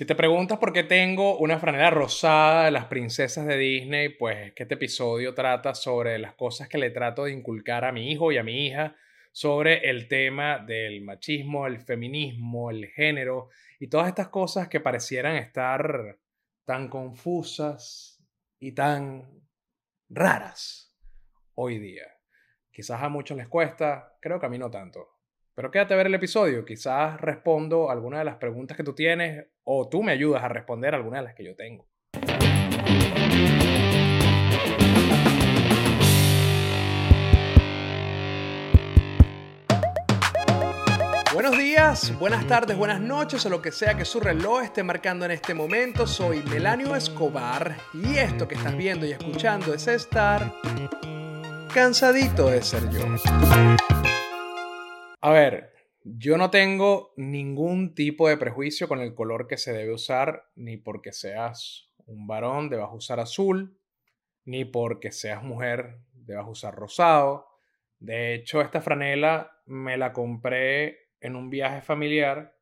Si te preguntas por qué tengo una franela rosada de las princesas de Disney, pues este episodio trata sobre las cosas que le trato de inculcar a mi hijo y a mi hija sobre el tema del machismo, el feminismo, el género y todas estas cosas que parecieran estar tan confusas y tan raras hoy día. Quizás a muchos les cuesta, creo que a mí no tanto. Pero quédate a ver el episodio, quizás respondo alguna de las preguntas que tú tienes o tú me ayudas a responder alguna de las que yo tengo. Buenos días, buenas tardes, buenas noches o lo que sea que su reloj esté marcando en este momento. Soy Melanio Escobar y esto que estás viendo y escuchando es estar cansadito de ser yo. A ver, yo no tengo ningún tipo de prejuicio con el color que se debe usar, ni porque seas un varón debas usar azul, ni porque seas mujer debas usar rosado. De hecho, esta franela me la compré en un viaje familiar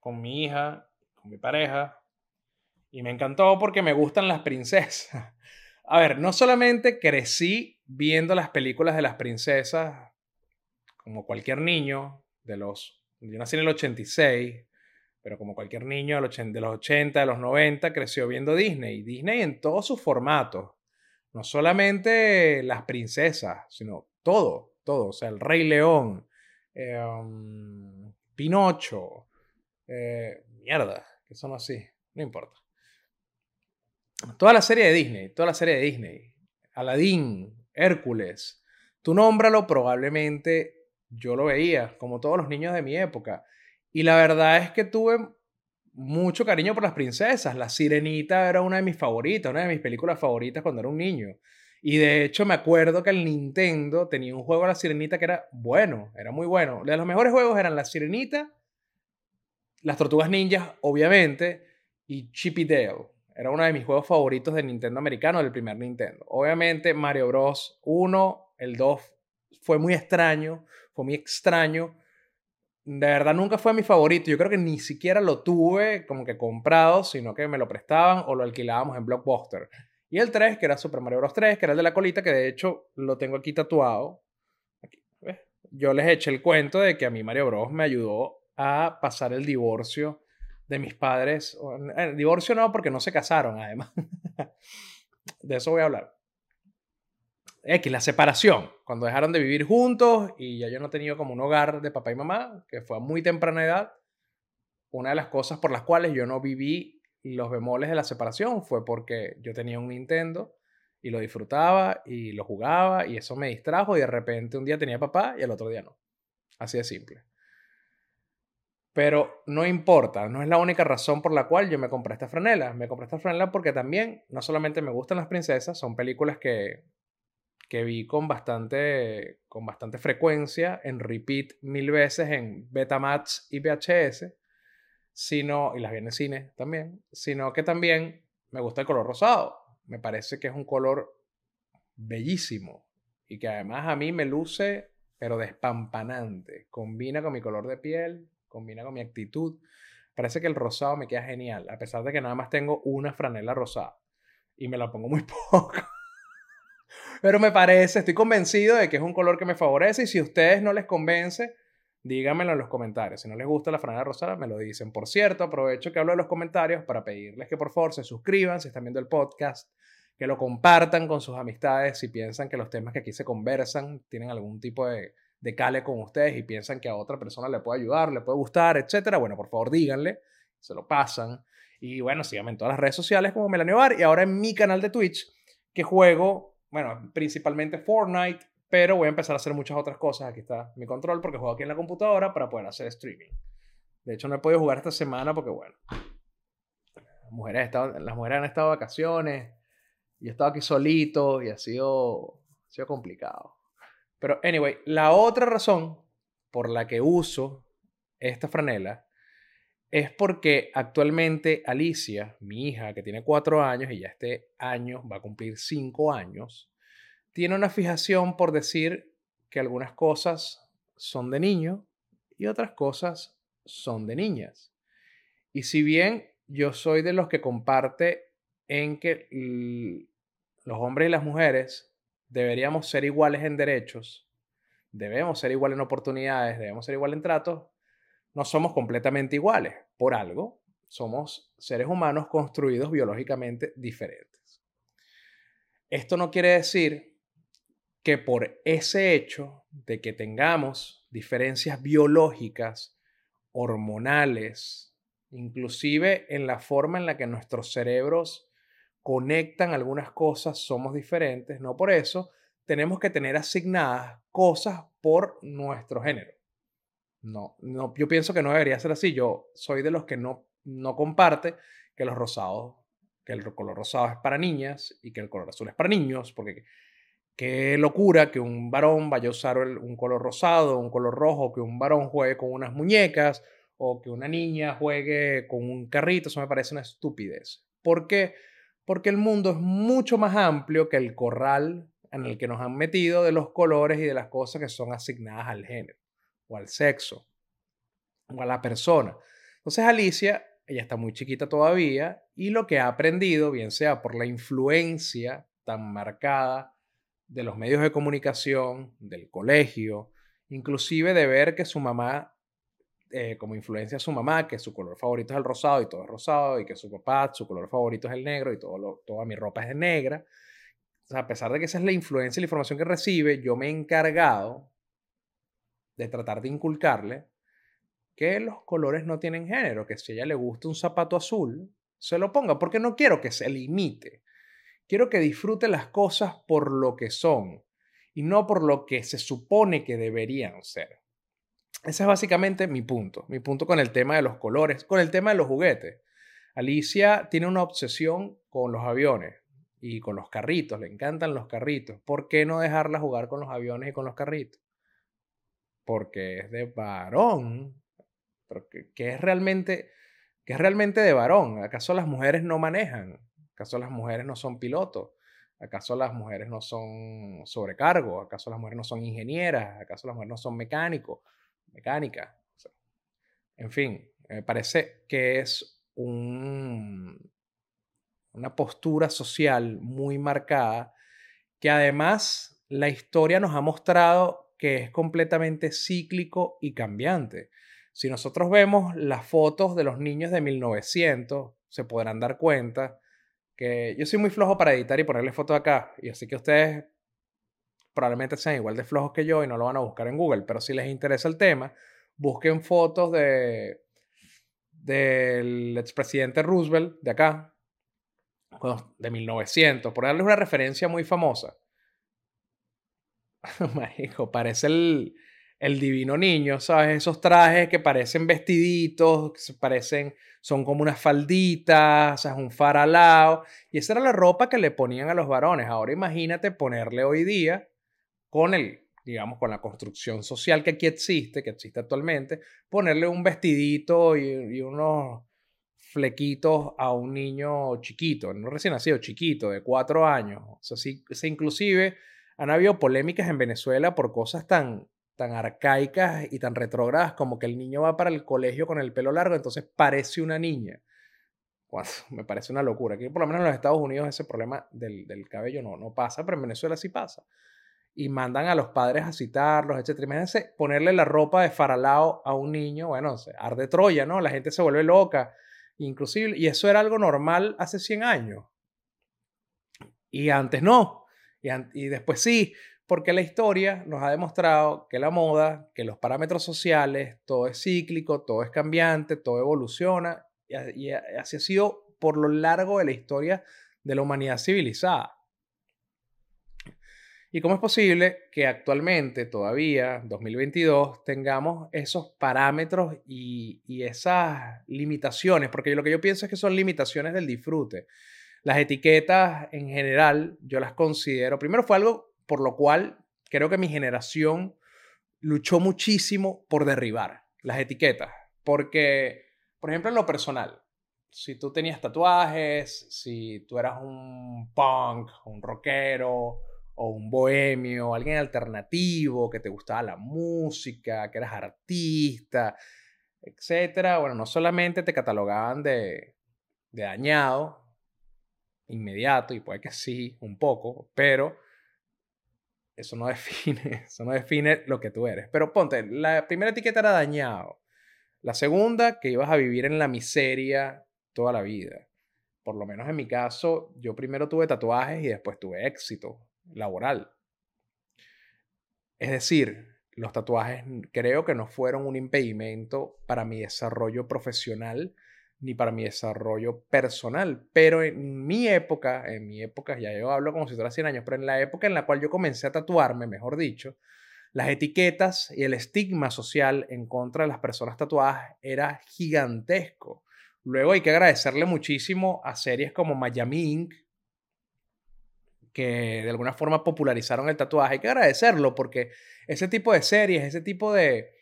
con mi hija, con mi pareja, y me encantó porque me gustan las princesas. A ver, no solamente crecí viendo las películas de las princesas como cualquier niño de los... Yo nací en el 86, pero como cualquier niño de los 80, de los 90, creció viendo Disney. Disney en todos sus formatos. No solamente las princesas, sino todo, todo. O sea, el Rey León, um, Pinocho, eh, mierda, que son así, no importa. Toda la serie de Disney, toda la serie de Disney. Aladdin, Hércules. Tú nómbralo, probablemente yo lo veía, como todos los niños de mi época. Y la verdad es que tuve mucho cariño por las princesas. La Sirenita era una de mis favoritas, una de mis películas favoritas cuando era un niño. Y de hecho me acuerdo que el Nintendo tenía un juego de la Sirenita que era bueno, era muy bueno. De los mejores juegos eran la Sirenita, las Tortugas Ninjas, obviamente, y Chippy Dale. Era uno de mis juegos favoritos de Nintendo americano, del primer Nintendo. Obviamente Mario Bros. 1, el 2 fue muy extraño, muy extraño. De verdad nunca fue mi favorito. Yo creo que ni siquiera lo tuve como que comprado, sino que me lo prestaban o lo alquilábamos en Blockbuster. Y el 3, que era Super Mario Bros. 3, que era el de la colita, que de hecho lo tengo aquí tatuado. Yo les eché el cuento de que a mí Mario Bros. me ayudó a pasar el divorcio de mis padres. El divorcio no, porque no se casaron, además. de eso voy a hablar. X, la separación, cuando dejaron de vivir juntos y ya yo no tenía como un hogar de papá y mamá, que fue a muy temprana edad, una de las cosas por las cuales yo no viví los bemoles de la separación fue porque yo tenía un Nintendo y lo disfrutaba y lo jugaba y eso me distrajo y de repente un día tenía papá y el otro día no. Así de simple. Pero no importa, no es la única razón por la cual yo me compré esta franela. Me compré esta franela porque también no solamente me gustan las princesas, son películas que que vi con bastante, con bastante frecuencia, en repeat mil veces en Betamax y VHS, sino, y las vi en cine también, sino que también me gusta el color rosado. Me parece que es un color bellísimo y que además a mí me luce, pero despampanante. Combina con mi color de piel, combina con mi actitud. Parece que el rosado me queda genial, a pesar de que nada más tengo una franela rosada y me la pongo muy poco. Pero me parece, estoy convencido de que es un color que me favorece y si a ustedes no les convence, díganmelo en los comentarios. Si no les gusta la franela rosada, me lo dicen. Por cierto, aprovecho que hablo de los comentarios para pedirles que por favor se suscriban si están viendo el podcast, que lo compartan con sus amistades si piensan que los temas que aquí se conversan tienen algún tipo de, de cale con ustedes y piensan que a otra persona le puede ayudar, le puede gustar, etcétera. Bueno, por favor díganle, se lo pasan. Y bueno, síganme en todas las redes sociales como Melanio Bar y ahora en mi canal de Twitch que juego bueno, principalmente Fortnite, pero voy a empezar a hacer muchas otras cosas. Aquí está mi control porque juego aquí en la computadora para poder hacer streaming. De hecho, no he podido jugar esta semana porque, bueno, las mujeres, han estado de vacaciones y he estado aquí solito y ha sido, ha sido complicado. Pero, anyway, la otra razón por la que uso esta franela es porque actualmente Alicia, mi hija, que tiene cuatro años y ya este año va a cumplir cinco años, tiene una fijación por decir que algunas cosas son de niño y otras cosas son de niñas. Y si bien yo soy de los que comparte en que los hombres y las mujeres deberíamos ser iguales en derechos, debemos ser iguales en oportunidades, debemos ser iguales en tratos, no somos completamente iguales. Por algo, somos seres humanos construidos biológicamente diferentes. Esto no quiere decir que por ese hecho de que tengamos diferencias biológicas, hormonales, inclusive en la forma en la que nuestros cerebros conectan algunas cosas, somos diferentes, no por eso tenemos que tener asignadas cosas por nuestro género. No, no, yo pienso que no debería ser así. Yo soy de los que no, no comparte que los rosados, que el color rosado es para niñas y que el color azul es para niños, porque qué locura que un varón vaya a usar un color rosado, un color rojo, que un varón juegue con unas muñecas o que una niña juegue con un carrito, eso me parece una estupidez. ¿Por qué? Porque el mundo es mucho más amplio que el corral en el que nos han metido de los colores y de las cosas que son asignadas al género o al sexo o a la persona. Entonces Alicia, ella está muy chiquita todavía y lo que ha aprendido, bien sea por la influencia tan marcada de los medios de comunicación, del colegio, inclusive de ver que su mamá, eh, como influencia a su mamá, que su color favorito es el rosado y todo es rosado, y que su papá, su color favorito es el negro y todo toda mi ropa es negra. A pesar de que esa es la influencia y la información que recibe, yo me he encargado de tratar de inculcarle que los colores no tienen género, que si a ella le gusta un zapato azul, se lo ponga, porque no quiero que se limite. Quiero que disfrute las cosas por lo que son y no por lo que se supone que deberían ser. Ese es básicamente mi punto, mi punto con el tema de los colores, con el tema de los juguetes. Alicia tiene una obsesión con los aviones y con los carritos, le encantan los carritos. ¿Por qué no dejarla jugar con los aviones y con los carritos? Porque es de varón. ¿qué, es realmente, ¿Qué es realmente de varón? ¿Acaso las mujeres no manejan? ¿Acaso las mujeres no son pilotos? ¿Acaso las mujeres no son sobrecargos? ¿Acaso las mujeres no son ingenieras? ¿Acaso las mujeres no son mecánicos? Mecánica. en fin, me parece que es un, una postura social muy marcada que además la historia nos ha mostrado que es completamente cíclico y cambiante. Si nosotros vemos las fotos de los niños de 1900, se podrán dar cuenta que yo soy muy flojo para editar y ponerle fotos acá, y así que ustedes probablemente sean igual de flojos que yo y no lo van a buscar en Google, pero si les interesa el tema, busquen fotos de del expresidente Roosevelt de acá, de 1900, por darles una referencia muy famosa. Marico, parece el, el divino niño, ¿sabes? Esos trajes que parecen vestiditos, que parecen, son como unas falditas, o sea, un faralao. Y esa era la ropa que le ponían a los varones. Ahora imagínate ponerle hoy día con el, digamos, con la construcción social que aquí existe, que existe actualmente, ponerle un vestidito y, unos flequitos a un niño chiquito, no recién nacido, chiquito, de cuatro años. O sea, sí, inclusive han habido polémicas en Venezuela por cosas tan, tan arcaicas y tan retrógradas como que el niño va para el colegio con el pelo largo, entonces parece una niña. me parece una locura. Aquí por lo menos en los Estados Unidos ese problema del, del, cabello no, no pasa, pero en Venezuela sí pasa. Y mandan a los padres a citarlos, etc. Imagínense ponerle la ropa de faralao a un niño, bueno, arde Troya, ¿no? La gente se vuelve loca, inclusive, y eso era algo normal hace 100 años. Y antes no. Y, y después sí, porque la historia nos ha demostrado que la moda, que los parámetros sociales, todo es cíclico, todo es cambiante, todo evoluciona, y, así ha sido por lo largo de la historia de la humanidad civilizada. ¿Y cómo es posible que actualmente, todavía, 2022, tengamos esos parámetros y, y, esas limitaciones? Porque lo que yo pienso es que son limitaciones del disfrute. Las etiquetas en general, yo las considero, primero fue algo por lo cual creo que mi generación luchó muchísimo por derribar las etiquetas. Porque, por ejemplo, en lo personal, si tú tenías tatuajes, si tú eras un punk, un rockero, o un bohemio, alguien alternativo, que te gustaba la música, que eras artista, etcétera. Bueno, no solamente te catalogaban de, de dañado, inmediato, y puede que sí, un poco, pero eso no define, eso no define lo que tú eres. Pero ponte, la primera etiqueta era dañado. La segunda, que ibas a vivir en la miseria toda la vida. Por lo menos en mi caso, yo primero tuve tatuajes y después tuve éxito laboral. Es decir, los tatuajes creo que no fueron un impedimento para mi desarrollo profesional ni para mi desarrollo personal. Pero en mi época, en mi época, ya yo hablo como si fuera 100 años, pero en la época en la cual yo comencé a tatuarme, mejor dicho, las etiquetas y el estigma social en contra de las personas tatuadas era gigantesco. Luego hay que agradecerle muchísimo a series como Miami Inc., que de alguna forma popularizaron el tatuaje. Hay que agradecerlo porque ese tipo de series, ese tipo de,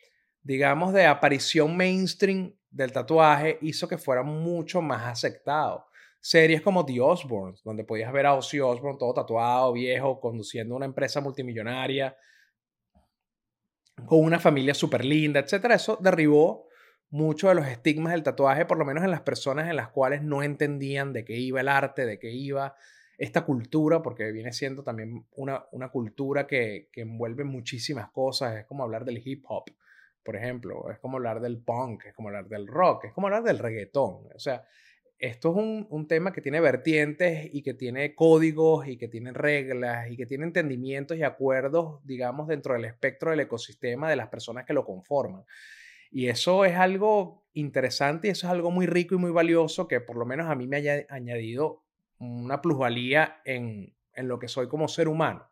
digamos, de aparición mainstream del tatuaje hizo que fuera mucho más aceptado. Series como The Osbournes, donde podías ver a Ozzy Osbourne todo tatuado, viejo, conduciendo una empresa multimillonaria, con una familia súper linda, etc. Eso derribó mucho de los estigmas del tatuaje, por lo menos en las personas en las cuales no entendían de qué iba el arte, de qué iba esta cultura, porque viene siendo también una, una cultura que, que envuelve muchísimas cosas, es como hablar del hip hop por ejemplo, es como hablar del punk, es como hablar del rock, es como hablar del reggaetón. O sea, esto es un, un, tema que tiene vertientes y que tiene códigos y que tiene reglas y que tiene entendimientos y acuerdos, digamos, dentro del espectro del ecosistema de las personas que lo conforman. Y eso es algo interesante y eso es algo muy rico y muy valioso que por lo menos a mí me haya añadido una plusvalía en, en lo que soy como ser humano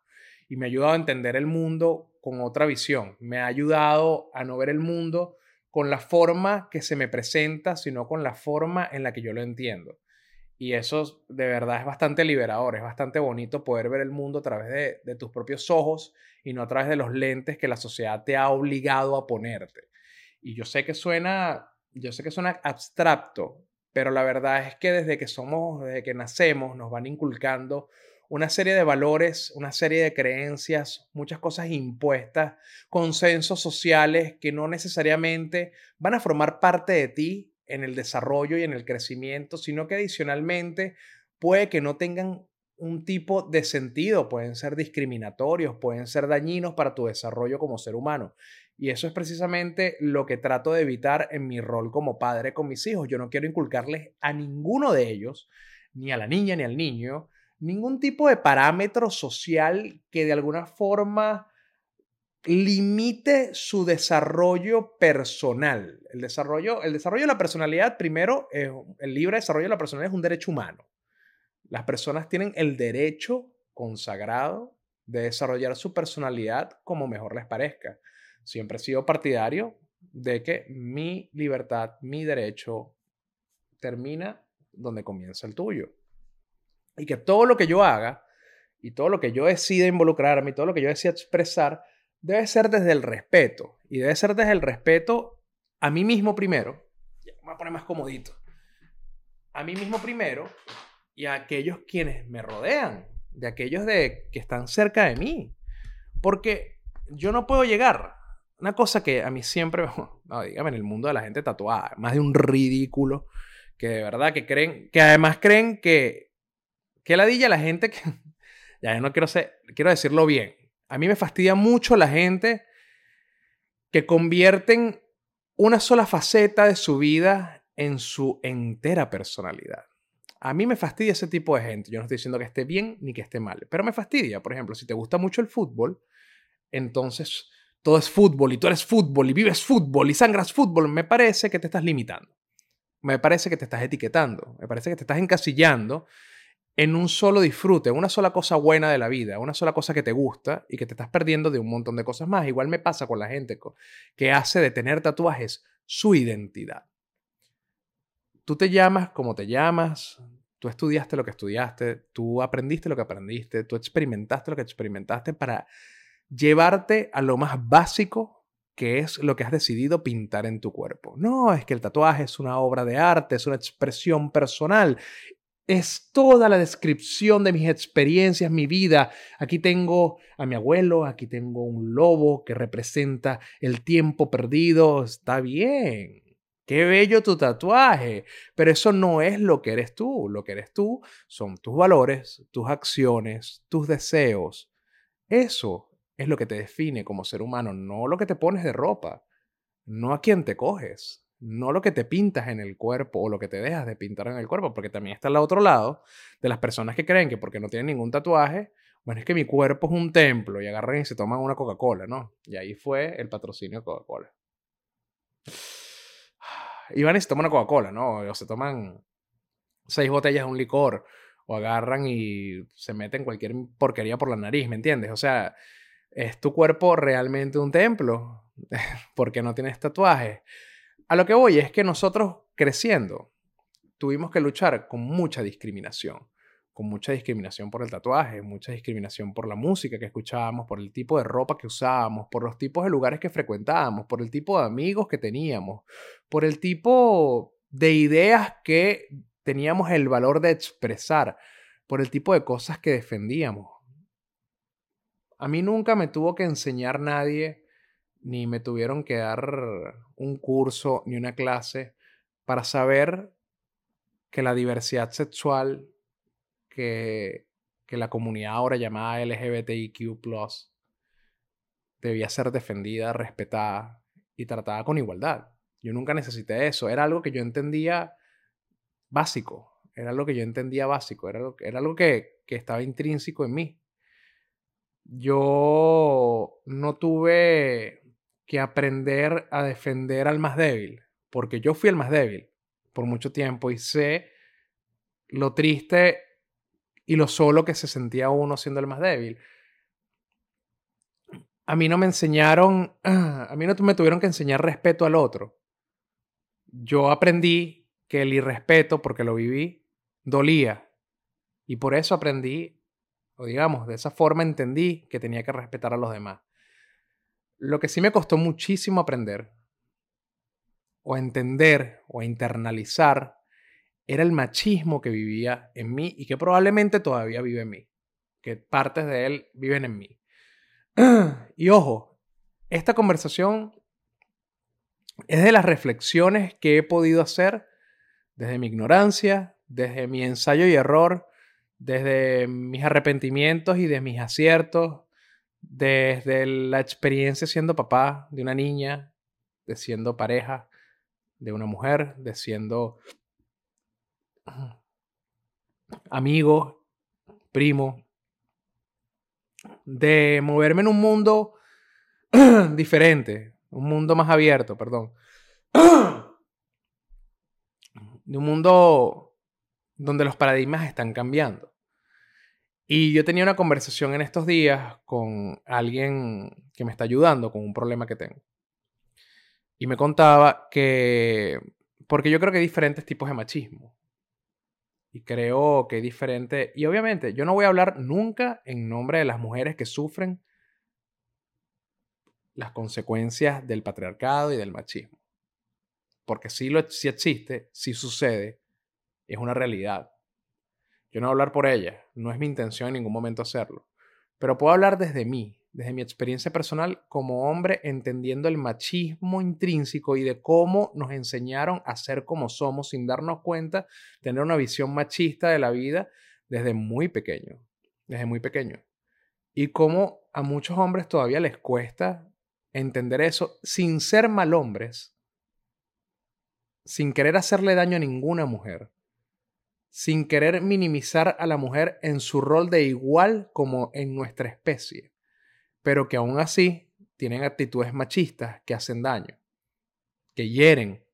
y me ha ayudado a entender el mundo con otra visión. Me ha ayudado a no ver el mundo con la forma que se me presenta, sino con la forma en la que yo lo entiendo. Y eso de verdad es bastante liberador, es bastante bonito poder ver el mundo a través de, tus propios ojos y no a través de los lentes que la sociedad te ha obligado a ponerte. Y yo sé que suena, yo sé que suena abstracto, pero la verdad es que desde que somos, desde que nacemos, nos van inculcando una serie de valores, una serie de creencias, muchas cosas impuestas, consensos sociales que no necesariamente van a formar parte de ti en el desarrollo y en el crecimiento, sino que adicionalmente puede que no tengan un tipo de sentido, pueden ser discriminatorios, pueden ser dañinos para tu desarrollo como ser humano. Y eso es precisamente lo que trato de evitar en mi rol como padre con mis hijos. Yo no quiero inculcarles a ninguno de ellos, ni a la niña ni al niño, ningún tipo de parámetro social que de alguna forma limite su desarrollo personal. El desarrollo, el desarrollo de la personalidad, primero, el libre desarrollo de la personalidad es un derecho humano. Las personas tienen el derecho consagrado de desarrollar su personalidad como mejor les parezca. Siempre he sido partidario de que mi libertad, mi derecho termina donde comienza el tuyo. Y que todo lo que yo haga y todo lo que yo decida involucrarme y todo lo que yo decida expresar debe ser desde el respeto. Y debe ser desde el respeto a mí mismo primero. Me voy a poner más comodito. A mí mismo primero y a aquellos quienes me rodean, de aquellos de, que están cerca de mí. Porque yo no puedo llegar. Una cosa que a mí siempre, no, dígame, en el mundo de la gente tatuada, más de un ridículo, que de verdad que creen, que además creen que Qué ladilla la gente que... ya, no quiero, quiero decirlo bien. A mí me fastidia mucho la gente que convierten una sola faceta de su vida en su entera personalidad. A mí me fastidia ese tipo de gente. Yo no estoy diciendo que esté bien ni que esté mal, pero me fastidia. Por ejemplo, si te gusta mucho el fútbol, entonces todo es fútbol y tú eres fútbol y vives fútbol y sangras fútbol. Me parece que te estás limitando. Me parece que te estás etiquetando. Me parece que te estás encasillando en un solo disfrute, una sola cosa buena de la vida, una sola cosa que te gusta y que te estás perdiendo de un montón de cosas más. Igual me pasa con la gente que hace de tener tatuajes su identidad. Tú te llamas como te llamas, tú estudiaste lo que estudiaste, tú aprendiste lo que aprendiste, tú experimentaste lo que experimentaste para llevarte a lo más básico que es lo que has decidido pintar en tu cuerpo. No, es que el tatuaje es una obra de arte, es una expresión personal es toda la descripción de mis experiencias, mi vida. Aquí tengo a mi abuelo, aquí tengo un lobo que representa el tiempo perdido. Está bien, Qué bello tu tatuaje. Pero eso no es lo que eres tú. Lo que eres tú son tus valores, tus acciones, tus deseos. Eso es lo que te define como ser humano, no lo que te pones de ropa, no a quién te coges, no lo que te pintas en el cuerpo o lo que te dejas de pintar en el cuerpo, porque también está al otro lado de las personas que creen que porque no tienen ningún tatuaje, bueno, es que mi cuerpo es un templo y agarran y se toman una Coca-Cola, ¿no? Y ahí fue el patrocinio de Coca-Cola. Y van y se toman una Coca-Cola, ¿no? O se toman seis botellas de un licor, o agarran y se meten cualquier porquería por la nariz, ¿me entiendes? O sea, ¿es tu cuerpo realmente un templo? porque no tienes tatuajes. A lo que voy es que nosotros creciendo tuvimos que luchar con mucha discriminación con mucha discriminación por el tatuaje, mucha discriminación por la música que escuchábamos, por el tipo de ropa que usábamos, por los tipos de lugares que frecuentábamos, por el tipo de amigos que teníamos, por el tipo de ideas que teníamos el valor de expresar, por el tipo de cosas que defendíamos. A mí nunca me tuvo que enseñar nadie, ni me tuvieron que dar un curso ni una clase para saber que la diversidad sexual que, la comunidad ahora llamada LGBTIQ debía ser defendida, respetada y tratada con igualdad. Yo nunca necesité eso. Era algo que yo entendía básico. Era algo que yo entendía básico. Era algo, era algo que, que estaba intrínseco en mí. Yo no tuve que aprender a defender al más débil, porque yo fui el más débil por mucho tiempo y sé lo triste y lo solo que se sentía uno siendo el más débil. A mí no me enseñaron, a mí no me tuvieron que enseñar respeto al otro. Yo aprendí que el irrespeto, porque lo viví, dolía. Y por eso aprendí, o digamos, de esa forma entendí que tenía que respetar a los demás. Lo que sí me costó muchísimo aprender, o entender, o internalizar, era el machismo que vivía en mí y que probablemente todavía vive en mí, que partes de él viven en mí. Y ojo, esta conversación es de las reflexiones que he podido hacer desde mi ignorancia, desde mi ensayo y error, desde mis arrepentimientos y de mis aciertos, desde la experiencia siendo papá de una niña, de siendo pareja de una mujer, de siendo amigo, primo, de moverme en un mundo diferente, un mundo más abierto, perdón. De un mundo donde los paradigmas están cambiando. Y yo tenía una conversación en estos días con alguien que me está ayudando con un problema que tengo. Y me contaba que, porque yo creo que hay diferentes tipos de machismo. Y creo que es diferente. Y obviamente, yo no voy a hablar nunca en nombre de las mujeres que sufren las consecuencias del patriarcado y del machismo. Porque sí, lo, sí existe, sí sucede, es una realidad. Yo no voy a hablar por ellas, no es mi intención en ningún momento hacerlo. Pero puedo hablar desde mí, desde mi experiencia personal como hombre, entendiendo el machismo intrínseco y de cómo nos enseñaron a ser como somos sin darnos cuenta, tener una visión machista de la vida desde muy pequeño, desde muy pequeño. Y cómo a muchos hombres todavía les cuesta entender eso sin ser mal hombres, sin querer hacerle daño a ninguna mujer, sin querer minimizar a la mujer en su rol de igual como en nuestra especie pero que aún así tienen actitudes machistas que hacen daño, que hieren,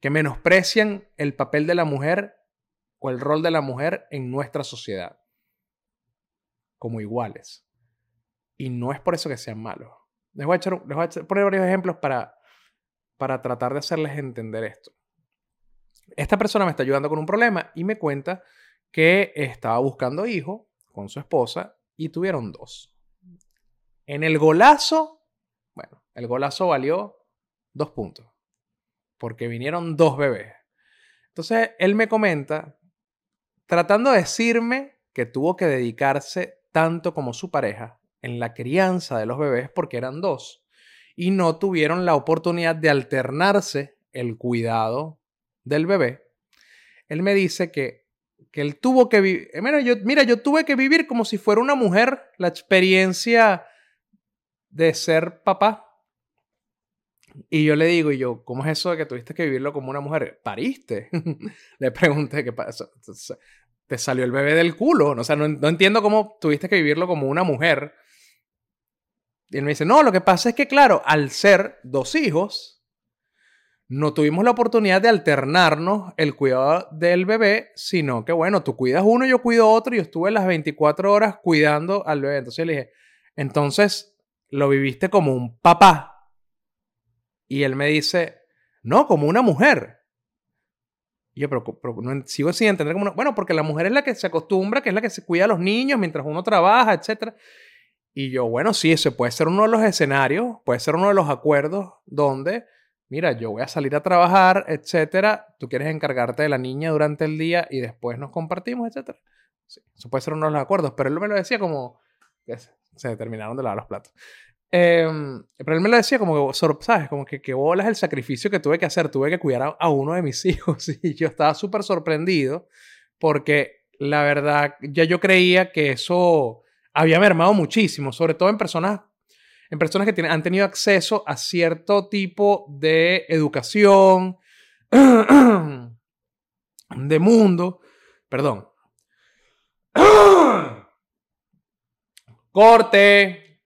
que menosprecian el papel de la mujer o el rol de la mujer en nuestra sociedad como iguales. Y no es por eso que sean malos. Les voy a, echar, poner varios ejemplos para, para tratar de hacerles entender esto. Esta persona me está ayudando con un problema y me cuenta que estaba buscando hijo con su esposa y tuvieron dos. En el golazo, bueno, el golazo valió dos puntos, porque vinieron dos bebés. Entonces, él me comenta, tratando de decirme que tuvo que dedicarse tanto como su pareja en la crianza de los bebés porque eran dos y no tuvieron la oportunidad de alternarse el cuidado del bebé, él me dice que, que él tuvo que vivir, mira yo, mira, yo tuve que vivir como si fuera una mujer la experiencia de ser papá. Y yo le digo, y yo, ¿cómo es eso de que tuviste que vivirlo como una mujer? ¿Pariste? le pregunté qué pasó. Te salió el bebé del culo. O sea, no, no, entiendo cómo tuviste que vivirlo como una mujer. Y él me dice, no, lo que pasa es que, claro, al ser dos hijos, no tuvimos la oportunidad de alternarnos el cuidado del bebé, sino que, bueno, tú cuidas uno, yo cuido otro, y yo estuve las 24 horas cuidando al bebé. Entonces le dije, entonces lo viviste como un papá. Y él me dice, no, como una mujer. Y yo, pero, no, sigo sin entender como una... Bueno, porque la mujer es la que se acostumbra, que es la que se cuida a los niños mientras uno trabaja, etc. Y yo, bueno, sí, ese puede ser uno de los escenarios, puede ser uno de los acuerdos donde, mira, yo voy a salir a trabajar, etc. Tú quieres encargarte de la niña durante el día y después nos compartimos, etc. Sí, eso puede ser uno de los acuerdos, pero él me lo decía como se terminaron de lavar los platos. Em, pero él me lo decía como que, ¿sabes? Como que, que bolas el sacrificio que tuve que hacer. Tuve que cuidar a, uno de mis hijos y yo estaba súper sorprendido porque la verdad ya yo creía que eso había mermado muchísimo, sobre todo en personas, en personas que tienen, han tenido acceso a cierto tipo de educación, de mundo. Perdón. Corte.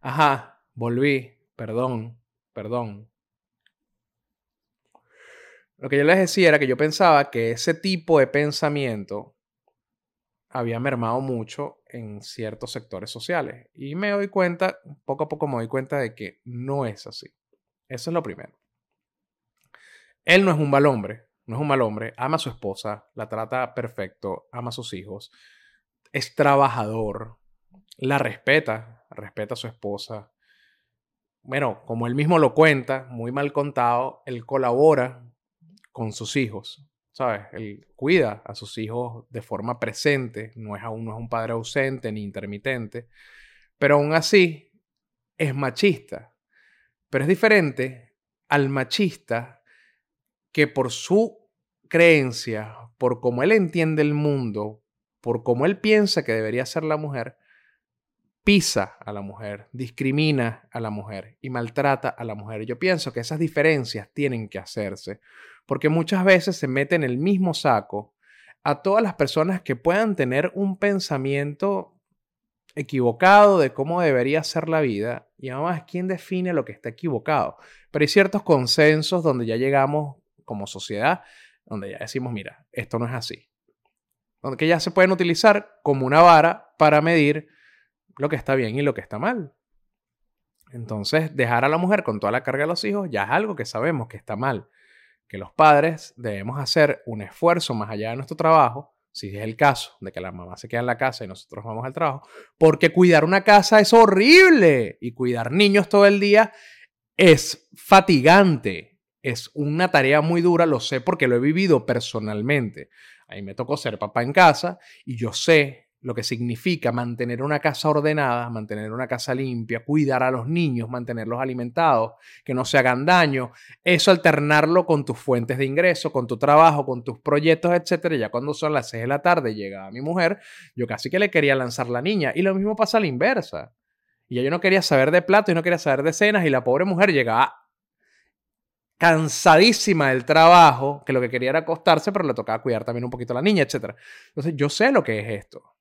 Ajá, volví. Perdón, perdón. Lo que yo les decía era que yo pensaba que ese tipo de pensamiento había mermado mucho en ciertos sectores sociales. Y me doy cuenta, poco a poco me doy cuenta de que no es así. Eso es lo primero. Él no es un mal hombre no es un mal hombre, ama a su esposa, la trata perfecto, ama a sus hijos, es trabajador, la respeta, respeta a su esposa. Bueno, como él mismo lo cuenta, muy mal contado, él colabora con sus hijos, ¿sabes? Él cuida a sus hijos de forma presente, no es aún no es un padre ausente ni intermitente, pero aún así es machista. Pero es diferente al machista que por su creencia, por cómo él entiende el mundo, por cómo él piensa que debería ser la mujer, pisa a la mujer, discrimina a la mujer y maltrata a la mujer. Yo pienso que esas diferencias tienen que hacerse, porque muchas veces se mete en el mismo saco a todas las personas que puedan tener un pensamiento equivocado de cómo debería ser la vida y además quién define lo que está equivocado. Pero hay ciertos consensos donde ya llegamos como sociedad, donde ya decimos, mira, esto no es así. Donde ya se pueden utilizar como una vara para medir lo que está bien y lo que está mal. Entonces, dejar a la mujer con toda la carga de los hijos ya es algo que sabemos que está mal. Que los padres debemos hacer un esfuerzo más allá de nuestro trabajo, si es el caso de que la mamá se queda en la casa y nosotros vamos al trabajo, porque cuidar una casa es horrible y cuidar niños todo el día es fatigante es una tarea muy dura, lo sé porque lo he vivido personalmente. A mí me tocó ser papá en casa y yo sé lo que significa mantener una casa ordenada, mantener una casa limpia, cuidar a los niños, mantenerlos alimentados, que no se hagan daño, eso alternarlo con tus fuentes de ingreso, con tu trabajo, con tus proyectos, etc. ya cuando son las 6 de la tarde llega mi mujer, yo casi que le quería lanzar la niña y lo mismo pasa a la inversa. Y yo no quería saber de plato y no quería saber de cenas y la pobre mujer llegaba cansadísima del trabajo, que lo que quería era acostarse, pero le tocaba cuidar también un poquito a la niña, etc. Entonces, yo sé lo que es esto.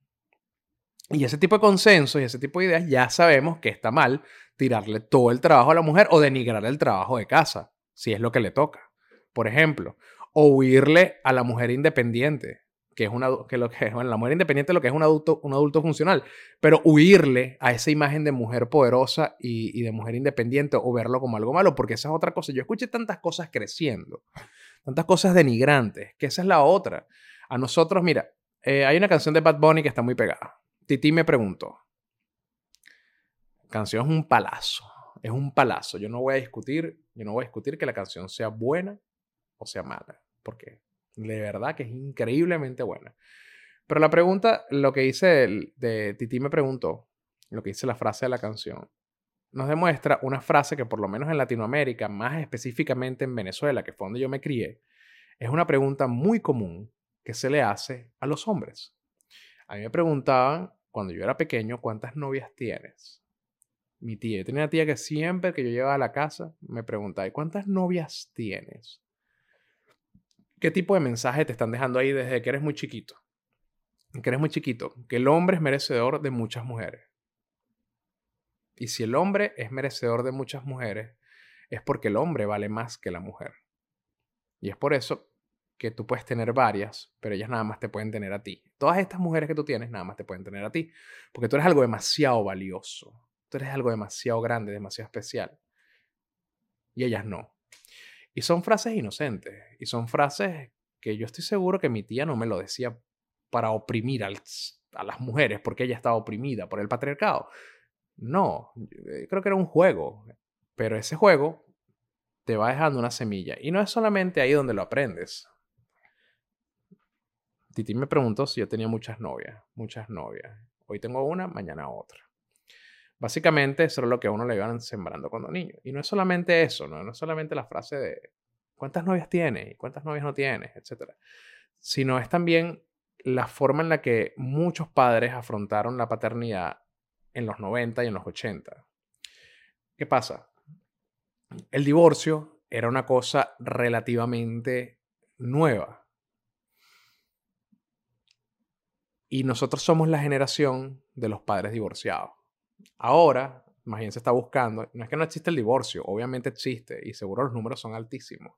Y ese tipo de consensos y ese tipo de ideas ya sabemos que está mal tirarle todo el trabajo a la mujer o denigrar el trabajo de casa, si es lo que le toca. Por ejemplo, o huirle a la mujer independiente que es una que lo que bueno, la mujer independiente lo que es un adulto, un adulto funcional, pero huirle a esa imagen de mujer poderosa y, de mujer independiente o verlo como algo malo, porque esa es otra cosa. Yo escuché tantas cosas creciendo, tantas cosas denigrantes, que esa es la otra. A nosotros, mira, eh, hay una canción de Bad Bunny que está muy pegada. Titi me preguntó. Canción es un palazo, es un palazo. Yo no voy a discutir, yo no voy a discutir que la canción sea buena o sea mala, porque de verdad que es increíblemente buena. Pero la pregunta, lo que hice de, Titi me preguntó, lo que dice la frase de la canción, nos demuestra una frase que por lo menos en Latinoamérica, más específicamente en Venezuela, que fue donde yo me crié, es una pregunta muy común que se le hace a los hombres. A mí me preguntaban cuando yo era pequeño, ¿cuántas novias tienes? Mi tía, yo tenía una tía que siempre que yo llegaba a la casa me preguntaba, ¿cuántas novias tienes? ¿Qué tipo de mensaje te están dejando ahí desde que eres muy chiquito? Que eres muy chiquito, que el hombre es merecedor de muchas mujeres. Y si el hombre es merecedor de muchas mujeres, es porque el hombre vale más que la mujer. Y es por eso que tú puedes tener varias, pero ellas nada más te pueden tener a ti. Todas estas mujeres que tú tienes nada más te pueden tener a ti, porque tú eres algo demasiado valioso, tú eres algo demasiado grande, demasiado especial. Y ellas no. Y son frases inocentes, y son frases que yo estoy seguro que mi tía no me lo decía para oprimir a las mujeres, porque ella estaba oprimida por el patriarcado. No, creo que era un juego, pero ese juego te va dejando una semilla. Y no es solamente ahí donde lo aprendes. Titi me preguntó si yo tenía muchas novias, muchas novias. Hoy tengo una, mañana otra. Básicamente eso es lo que a uno le iban sembrando cuando niño. Y no es solamente eso, no, no es solamente la frase de cuántas novias tienes y cuántas novias no tienes, etc. Sino es también la forma en la que muchos padres afrontaron la paternidad en los 90 y en los 80. ¿Qué pasa? El divorcio era una cosa relativamente nueva. Y nosotros somos la generación de los padres divorciados. Ahora, imagínense, está buscando, no es que no existe el divorcio, obviamente existe y seguro los números son altísimos.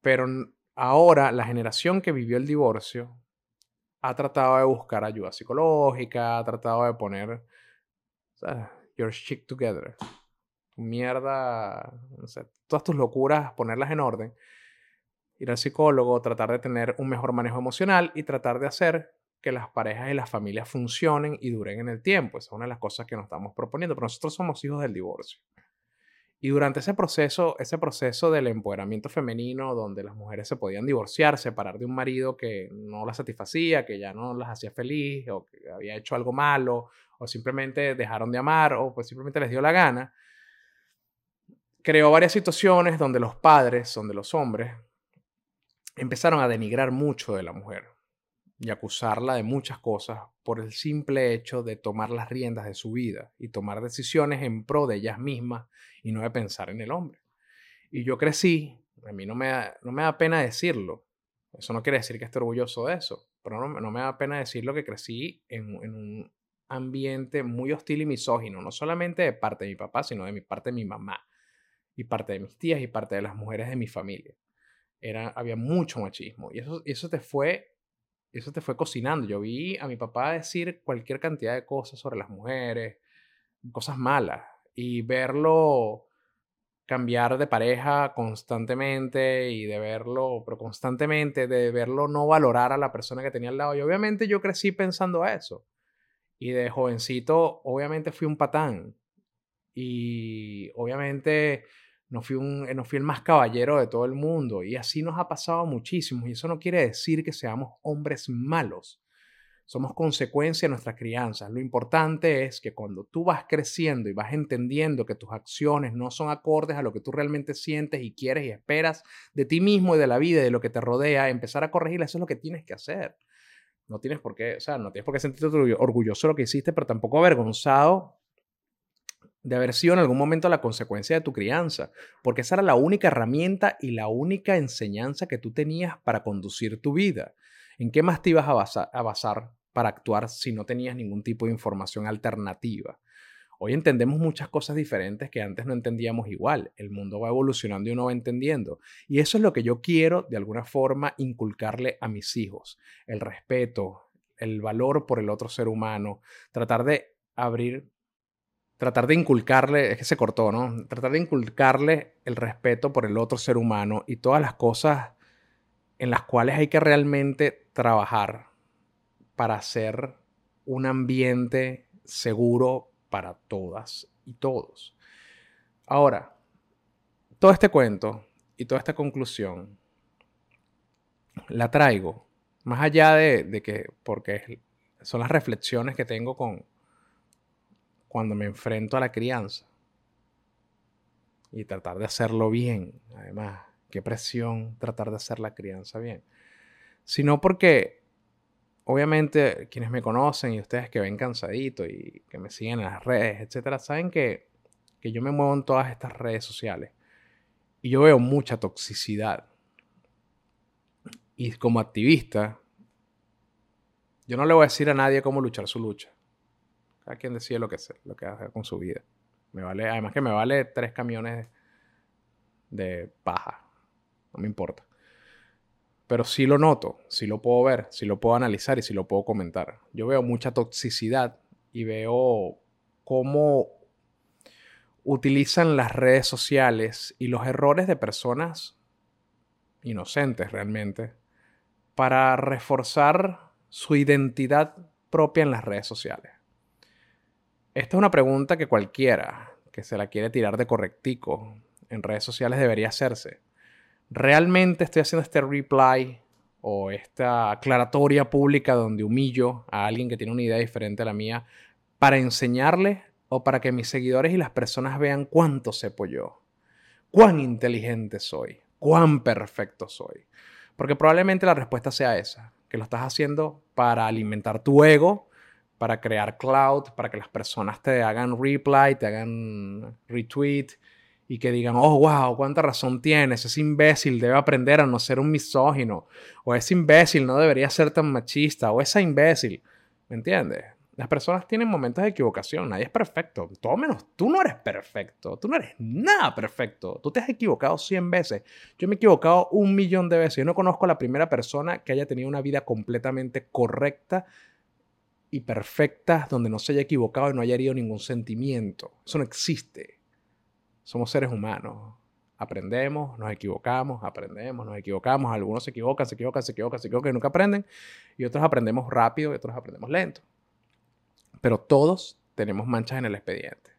Pero ahora la generación que vivió el divorcio ha tratado de buscar ayuda psicológica, ha tratado de poner your shit together. Mierda, no sé, todas tus locuras, ponerlas en orden ir al psicólogo, tratar de tener un mejor manejo emocional y tratar de hacer que las parejas y las familias funcionen y duren en el tiempo. Esa es una de las cosas que nos estamos proponiendo, pero nosotros somos hijos del divorcio. Y durante ese proceso, ese proceso del empoderamiento femenino, donde las mujeres se podían divorciar, separar de un marido que no las satisfacía, que ya no las hacía feliz, o que había hecho algo malo, o simplemente dejaron de amar, o pues simplemente les dio la gana, creó varias situaciones donde los padres, donde los hombres, empezaron a denigrar mucho de la mujer y acusarla de muchas cosas por el simple hecho de tomar las riendas de su vida y tomar decisiones en pro de ellas mismas y no de pensar en el hombre. Y yo crecí, a mí no me da, no me da pena decirlo, eso no quiere decir que esté orgulloso de eso, pero no, no me da pena decirlo que crecí en, en un ambiente muy hostil y misógino, no solamente de parte de mi papá, sino de mi parte de mi mamá y parte de mis tías y parte de las mujeres de mi familia era, había mucho machismo. Y eso, eso, te fue, eso te fue cocinando. Yo vi a mi papá decir cualquier cantidad de cosas sobre las mujeres, cosas malas, y verlo cambiar de pareja constantemente y de verlo, pero constantemente, de verlo no valorar a la persona que tenía al lado. Y obviamente yo crecí pensando eso. Y de jovencito, obviamente fui un patán. Y obviamente no fui, un, no fui el más caballero de todo el mundo y así nos ha pasado muchísimo y eso no quiere decir que seamos hombres malos. Somos consecuencia de nuestra crianza. Lo importante es que cuando tú vas creciendo y vas entendiendo que tus acciones no son acordes a lo que tú realmente sientes y quieres y esperas de ti mismo y de la vida y de lo que te rodea, empezar a corregir, eso es lo que tienes que hacer. No tienes por qué, o sea, no tienes por qué sentirte orgulloso de lo que hiciste, pero tampoco avergonzado de haber sido en algún momento la consecuencia de tu crianza, porque esa era la única herramienta y la única enseñanza que tú tenías para conducir tu vida. ¿En qué más te ibas a basar, para actuar si no tenías ningún tipo de información alternativa? Hoy entendemos muchas cosas diferentes que antes no entendíamos igual. El mundo va evolucionando y uno va entendiendo. Y eso es lo que yo quiero, de alguna forma, inculcarle a mis hijos. El respeto, el valor por el otro ser humano, tratar de abrir tratar de inculcarle, es que se cortó, ¿no? Tratar de inculcarle el respeto por el otro ser humano y todas las cosas en las cuales hay que realmente trabajar para hacer un ambiente seguro para todas y todos. Ahora, todo este cuento y toda esta conclusión la traigo, más allá de, de que, porque son las reflexiones que tengo con, cuando me enfrento a la crianza. Y tratar de hacerlo bien, además. Qué presión tratar de hacer la crianza bien. Sino porque, obviamente, quienes me conocen y ustedes que ven cansadito y que me siguen en las redes, etcétera, saben que, que yo me muevo en todas estas redes sociales. Y yo veo mucha toxicidad. Y como activista, yo no le voy a decir a nadie cómo luchar su lucha. Cada quien decide lo que, sea, lo que hace con su vida. Me vale, además que me vale tres camiones de paja. No me importa. Pero sí lo noto, sí lo puedo ver, sí lo puedo analizar y sí lo puedo comentar. Yo veo mucha toxicidad y veo cómo utilizan las redes sociales y los errores de personas inocentes realmente para reforzar su identidad propia en las redes sociales. Esta es una pregunta que cualquiera que se la quiere tirar de correctico en redes sociales debería hacerse. ¿Realmente estoy haciendo este reply o esta aclaratoria pública donde humillo a alguien que tiene una idea diferente a la mía para enseñarle o para que mis seguidores y las personas vean cuánto sepo yo? ¿Cuán inteligente soy? ¿Cuán perfecto soy? Porque probablemente la respuesta sea esa, que lo estás haciendo para alimentar tu ego, para crear cloud, para que las personas te hagan reply, te hagan retweet, y que digan, oh, wow, cuánta razón tienes, ese imbécil debe aprender a no ser un misógino, o ese imbécil no debería ser tan machista, o esa imbécil, ¿me entiendes? Las personas tienen momentos de equivocación, nadie es perfecto, todo menos tú no eres perfecto, tú no eres nada perfecto, tú te has equivocado 100 veces, yo me he equivocado un millón de veces, yo no conozco a la primera persona que haya tenido una vida completamente correcta y perfecta donde no se haya equivocado y no haya herido ningún sentimiento, eso no existe. Somos seres humanos. Aprendemos, nos equivocamos, aprendemos, nos equivocamos. Algunos se equivocan, se equivocan, se equivocan, se equivocan y nunca aprenden. Y otros aprendemos rápido y otros aprendemos lento. Pero todos tenemos manchas en el expediente.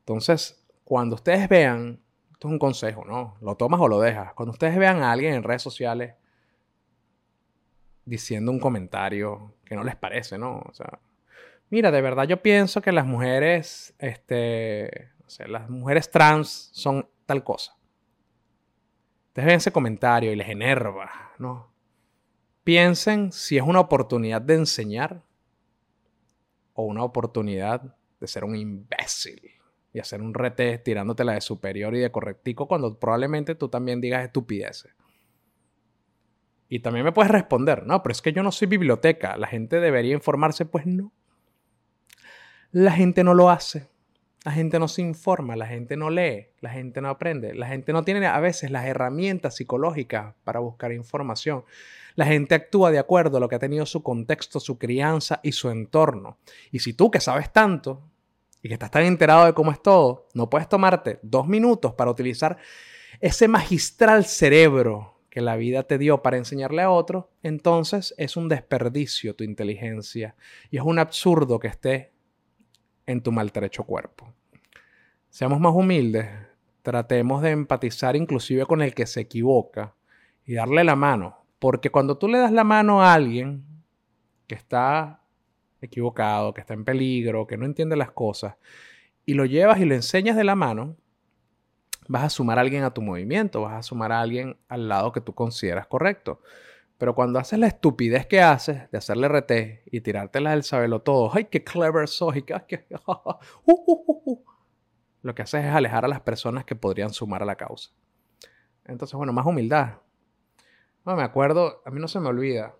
Entonces, cuando ustedes vean, esto es un consejo, ¿no? Lo tomas o lo dejas. Cuando ustedes vean a alguien en redes sociales diciendo un comentario que no les parece, ¿no? O sea, mira, de verdad yo pienso que las mujeres, este, o las mujeres trans son tal cosa. Ustedes ven ese comentario y les enerva, ¿no? Piensen si es una oportunidad de enseñar o una oportunidad de ser un imbécil y hacer un rete tirándotela de superior y de correctico cuando probablemente tú también digas estupideces. Y también me puedes responder, no, pero es que yo no soy biblioteca, la gente debería informarse, pues no. La gente no lo hace. La gente no se informa, la gente no lee, la gente no aprende, la gente no tiene a veces las herramientas psicológicas para buscar información. La gente actúa de acuerdo a lo que ha tenido su contexto, su crianza y su entorno. Y si tú que sabes tanto y que estás tan enterado de cómo es todo, no puedes tomarte dos minutos para utilizar ese magistral cerebro que la vida te dio para enseñarle a otro, entonces es un desperdicio tu inteligencia y es un absurdo que esté en tu maltrecho cuerpo. Seamos más humildes, tratemos de empatizar inclusive con el que se equivoca y darle la mano. Porque cuando tú le das la mano a alguien que está equivocado, que está en peligro, que no entiende las cosas, y lo llevas y lo enseñas de la mano, vas a sumar a alguien a tu movimiento, vas a sumar a alguien al lado que tú consideras correcto. Pero cuando haces la estupidez que haces de hacerle RT y tirártela del sabelo todo, ¡ay, qué clever soy! ¡Qué, uh, uh, uh, lo que haces es alejar a las personas que podrían sumar a la causa. Entonces, bueno, más humildad. No, me acuerdo, a mí no se me olvida.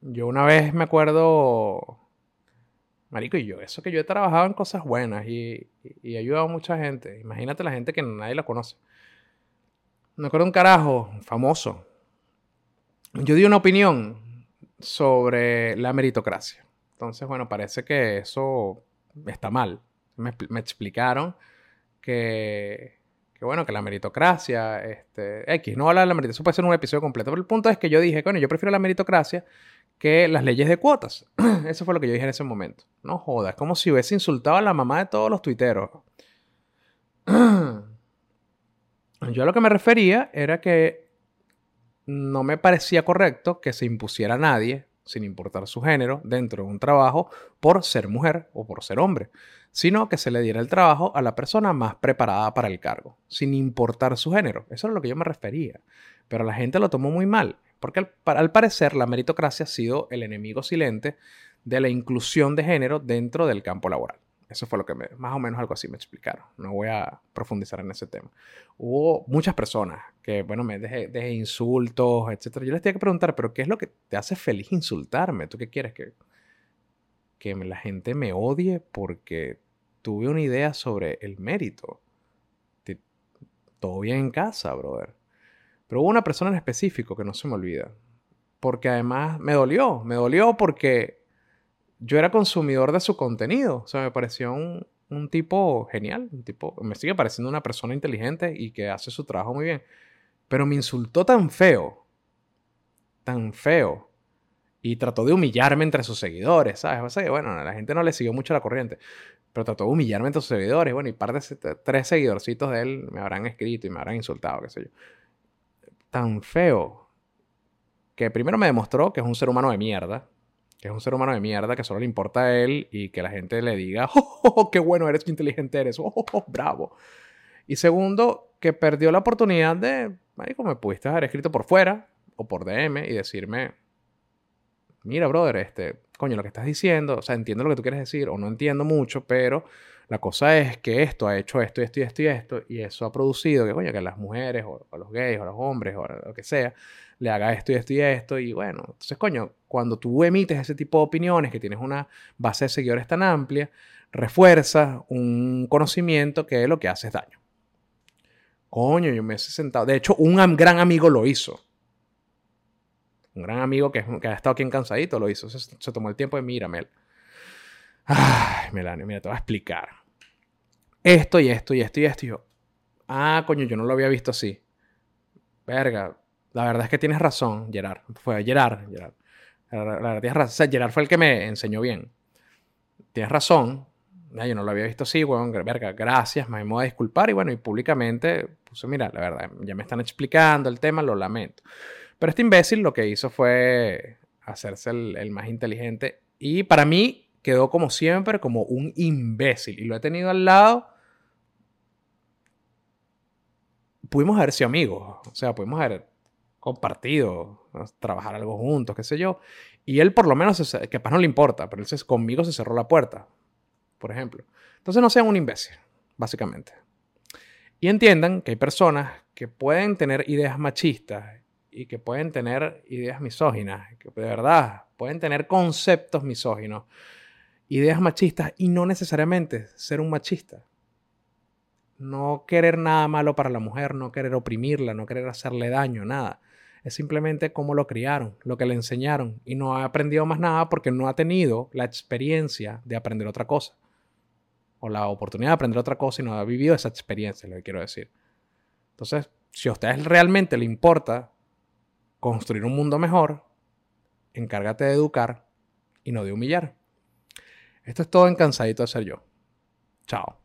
Yo una vez me acuerdo, Marico, y yo, eso que yo he trabajado en cosas buenas y, he ayudado a mucha gente. Imagínate la gente que nadie la conoce. Me acuerdo un carajo famoso. Yo di una opinión sobre la meritocracia. Entonces, bueno, parece que eso está mal. Me, me explicaron que, bueno, que la meritocracia, este, X, no habla de la meritocracia, eso puede ser un episodio completo, pero el punto es que yo dije, bueno, yo prefiero la meritocracia que las leyes de cuotas. Eso fue lo que yo dije en ese momento. No jodas, como si hubiese insultado a la mamá de todos los tuiteros. Yo a lo que me refería era que no me parecía correcto que se impusiera a nadie sin importar su género, dentro de un trabajo por ser mujer o por ser hombre, sino que se le diera el trabajo a la persona más preparada para el cargo, sin importar su género. Eso es lo que yo me refería. Pero la gente lo tomó muy mal, porque al, parecer la meritocracia ha sido el enemigo silente de la inclusión de género dentro del campo laboral. Eso fue lo que me, más o menos algo así me explicaron. No voy a profundizar en ese tema. Hubo muchas personas que, bueno, me dejé, insultos, etc. Yo les tenía que preguntar, pero ¿qué es lo que te hace feliz insultarme? ¿Tú qué quieres? ¿Que, que la gente me odie porque tuve una idea sobre el mérito? Todo bien en casa, brother. Pero hubo una persona en específico que no se me olvida. Porque además me dolió. Me dolió porque yo era consumidor de su contenido. O sea, me pareció un, tipo genial. Un tipo, me sigue pareciendo una persona inteligente y que hace su trabajo muy bien. Pero me insultó tan feo. Tan feo. Y trató de humillarme entre sus seguidores, ¿sabes? O sea, bueno, a la gente no le siguió mucho la corriente. Pero trató de humillarme entre sus seguidores. Bueno, y par de tres seguidorcitos de él me habrán escrito y me habrán insultado, qué sé yo. Tan feo. Que primero me demostró que es un ser humano de mierda que es un ser humano de mierda, que solo le importa a él y que la gente le diga, oh, oh, oh qué bueno eres, qué inteligente eres, oh, oh, oh, bravo. Y segundo, que perdió la oportunidad de, marico, me pudiste haber escrito por fuera o por DM y decirme, mira, brother, este, coño, lo que estás diciendo, o sea, entiendo lo que tú quieres decir o no entiendo mucho, pero la cosa es que esto ha hecho esto y esto y esto y esto, y eso ha producido que, coño, que las mujeres o, o los gays o los hombres o lo que sea, le haga esto y esto y esto. Y bueno, entonces, coño, cuando tú emites ese tipo de opiniones, que tienes una base de seguidores tan amplia, refuerza un conocimiento que lo que hace es daño. Coño, yo me he sentado. De hecho, un gran amigo lo hizo. Un gran amigo que, que ha estado aquí Cansadito lo hizo. Se, tomó el tiempo de mira, Mel. Ay, Melania, mira, te voy a explicar. Esto y esto y esto y esto. Ah, coño, yo no lo había visto así. Verga, la verdad es que tienes razón, Gerard. Fue Gerard, Gerard. La, verdad, tienes razón. Gerard fue el que me enseñó bien. Tienes razón. yo no lo había visto así, weón. Verga, gracias, me voy a disculpar. Y bueno, y públicamente puse, mira, la verdad, ya me están explicando el tema, lo lamento. Pero este imbécil lo que hizo fue hacerse el más inteligente. Y para mí quedó como siempre como un imbécil. Y lo he tenido al lado pudimos haber sido amigos. O sea, pudimos haber compartido, trabajar algo juntos, qué sé yo. Y él por lo menos, que para no le importa, pero él conmigo se cerró la puerta, por ejemplo. Entonces no sean un imbécil, básicamente. Y entiendan que hay personas que pueden tener ideas machistas y que pueden tener ideas misóginas, que de verdad pueden tener conceptos misóginos, ideas machistas y no necesariamente ser un machista. No querer nada malo para la mujer, no querer oprimirla, no querer hacerle daño, nada es simplemente cómo lo criaron, lo que le enseñaron y no ha aprendido más nada porque no ha tenido la experiencia de aprender otra cosa o la oportunidad de aprender otra cosa y no ha vivido esa experiencia, lo que quiero decir. Entonces, si a ustedes realmente le importa construir un mundo mejor, encárgate de educar y no de humillar. Esto es todo en Cansadito de ser yo. Chao.